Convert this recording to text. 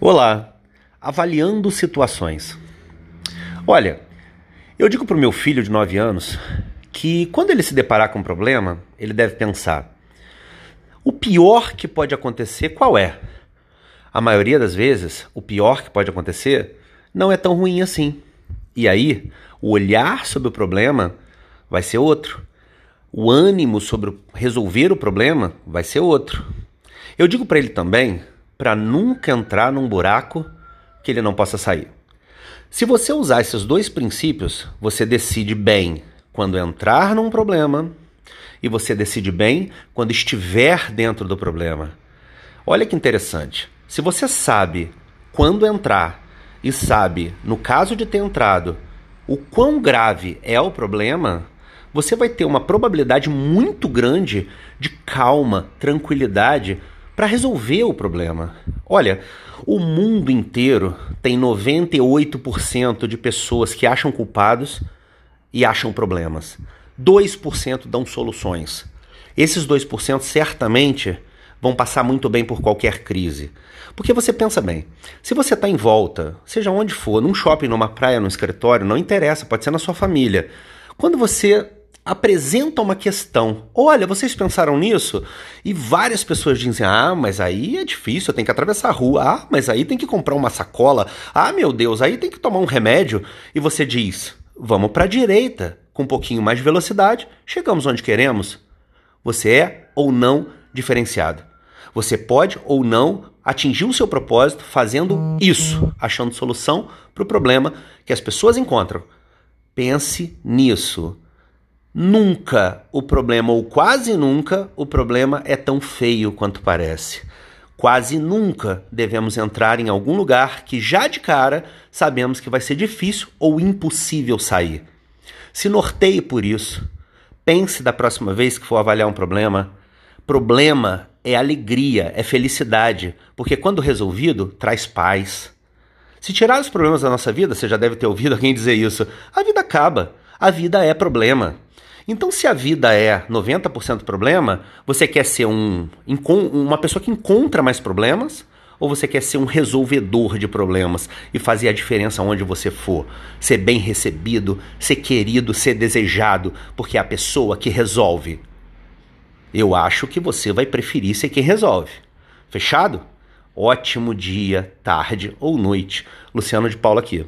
Olá, avaliando situações. Olha, eu digo para o meu filho de 9 anos que quando ele se deparar com um problema, ele deve pensar: o pior que pode acontecer qual é? A maioria das vezes, o pior que pode acontecer não é tão ruim assim. E aí, o olhar sobre o problema vai ser outro. O ânimo sobre resolver o problema vai ser outro. Eu digo para ele também para nunca entrar num buraco que ele não possa sair. Se você usar esses dois princípios, você decide bem quando entrar num problema e você decide bem quando estiver dentro do problema. Olha que interessante. Se você sabe quando entrar e sabe, no caso de ter entrado, o quão grave é o problema, você vai ter uma probabilidade muito grande de calma, tranquilidade para resolver o problema. Olha, o mundo inteiro tem 98% de pessoas que acham culpados e acham problemas. 2% dão soluções. Esses 2% certamente vão passar muito bem por qualquer crise. Porque você pensa bem, se você está em volta, seja onde for, num shopping, numa praia, num escritório, não interessa, pode ser na sua família. Quando você apresenta uma questão. Olha, vocês pensaram nisso? E várias pessoas dizem: ah, mas aí é difícil, eu tenho que atravessar a rua. Ah, mas aí tem que comprar uma sacola. Ah, meu Deus, aí tem que tomar um remédio. E você diz: vamos para a direita, com um pouquinho mais de velocidade, chegamos onde queremos. Você é ou não diferenciado. Você pode ou não atingir o seu propósito fazendo isso, achando solução para o problema que as pessoas encontram. Pense nisso. Nunca o problema, ou quase nunca, o problema é tão feio quanto parece. Quase nunca devemos entrar em algum lugar que já de cara sabemos que vai ser difícil ou impossível sair. Se norteie por isso. Pense da próxima vez que for avaliar um problema. Problema é alegria, é felicidade, porque quando resolvido, traz paz. Se tirar os problemas da nossa vida, você já deve ter ouvido alguém dizer isso, a vida acaba. A vida é problema. Então, se a vida é 90% problema, você quer ser um, uma pessoa que encontra mais problemas ou você quer ser um resolvedor de problemas e fazer a diferença onde você for? Ser bem recebido, ser querido, ser desejado, porque é a pessoa que resolve. Eu acho que você vai preferir ser quem resolve. Fechado? Ótimo dia, tarde ou noite. Luciano de Paula aqui.